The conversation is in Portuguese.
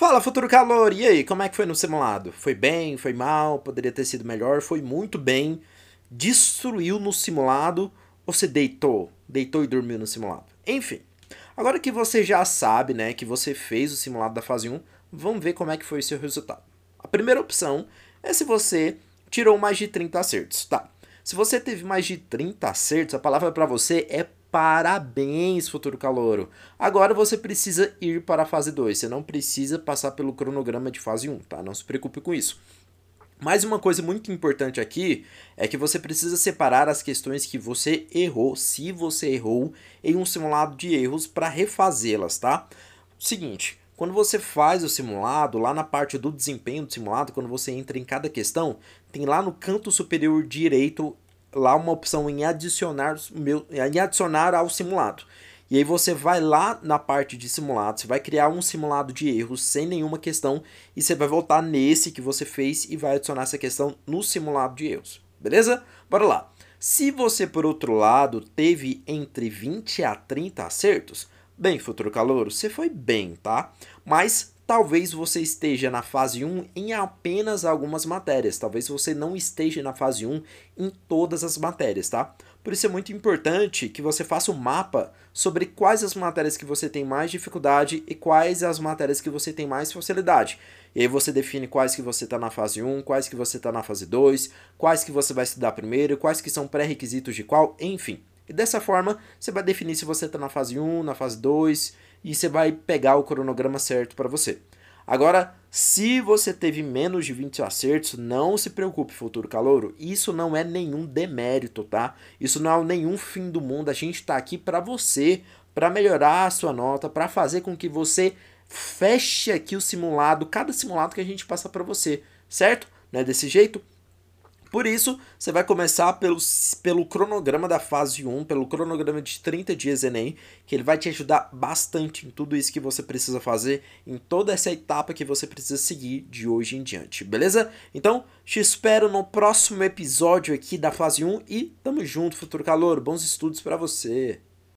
Fala, futuro calor! E aí, como é que foi no simulado? Foi bem? Foi mal? Poderia ter sido melhor? Foi muito bem? Destruiu no simulado? Ou você deitou? Deitou e dormiu no simulado? Enfim, agora que você já sabe, né, que você fez o simulado da fase 1, vamos ver como é que foi o seu resultado. A primeira opção é se você tirou mais de 30 acertos, tá? Se você teve mais de 30 acertos, a palavra para você é Parabéns, futuro calouro. Agora você precisa ir para a fase 2. Você não precisa passar pelo cronograma de fase 1, tá? Não se preocupe com isso. Mais uma coisa muito importante aqui é que você precisa separar as questões que você errou, se você errou, em um simulado de erros para refazê-las, tá? Seguinte, quando você faz o simulado, lá na parte do desempenho do simulado, quando você entra em cada questão, tem lá no canto superior direito lá uma opção em adicionar, em adicionar ao simulado. E aí você vai lá na parte de simulado, você vai criar um simulado de erros sem nenhuma questão e você vai voltar nesse que você fez e vai adicionar essa questão no simulado de erros. Beleza? Bora lá. Se você, por outro lado, teve entre 20 a 30 acertos, bem, futuro calouro, você foi bem, tá? Mas talvez você esteja na fase 1 em apenas algumas matérias, talvez você não esteja na fase 1 em todas as matérias, tá? Por isso é muito importante que você faça um mapa sobre quais as matérias que você tem mais dificuldade e quais as matérias que você tem mais facilidade. E aí você define quais que você está na fase 1, quais que você está na fase 2, quais que você vai estudar primeiro, quais que são pré-requisitos de qual, enfim. E dessa forma, você vai definir se você está na fase 1, na fase 2, e você vai pegar o cronograma certo para você. Agora, se você teve menos de 20 acertos, não se preocupe, futuro calouro. Isso não é nenhum demérito, tá? Isso não é nenhum fim do mundo. A gente está aqui para você, para melhorar a sua nota, para fazer com que você feche aqui o simulado, cada simulado que a gente passa para você, certo? Não é desse jeito? Por isso, você vai começar pelo, pelo cronograma da fase 1, pelo cronograma de 30 dias Enem, que ele vai te ajudar bastante em tudo isso que você precisa fazer, em toda essa etapa que você precisa seguir de hoje em diante, beleza? Então, te espero no próximo episódio aqui da fase 1 e tamo junto, futuro calor. Bons estudos para você!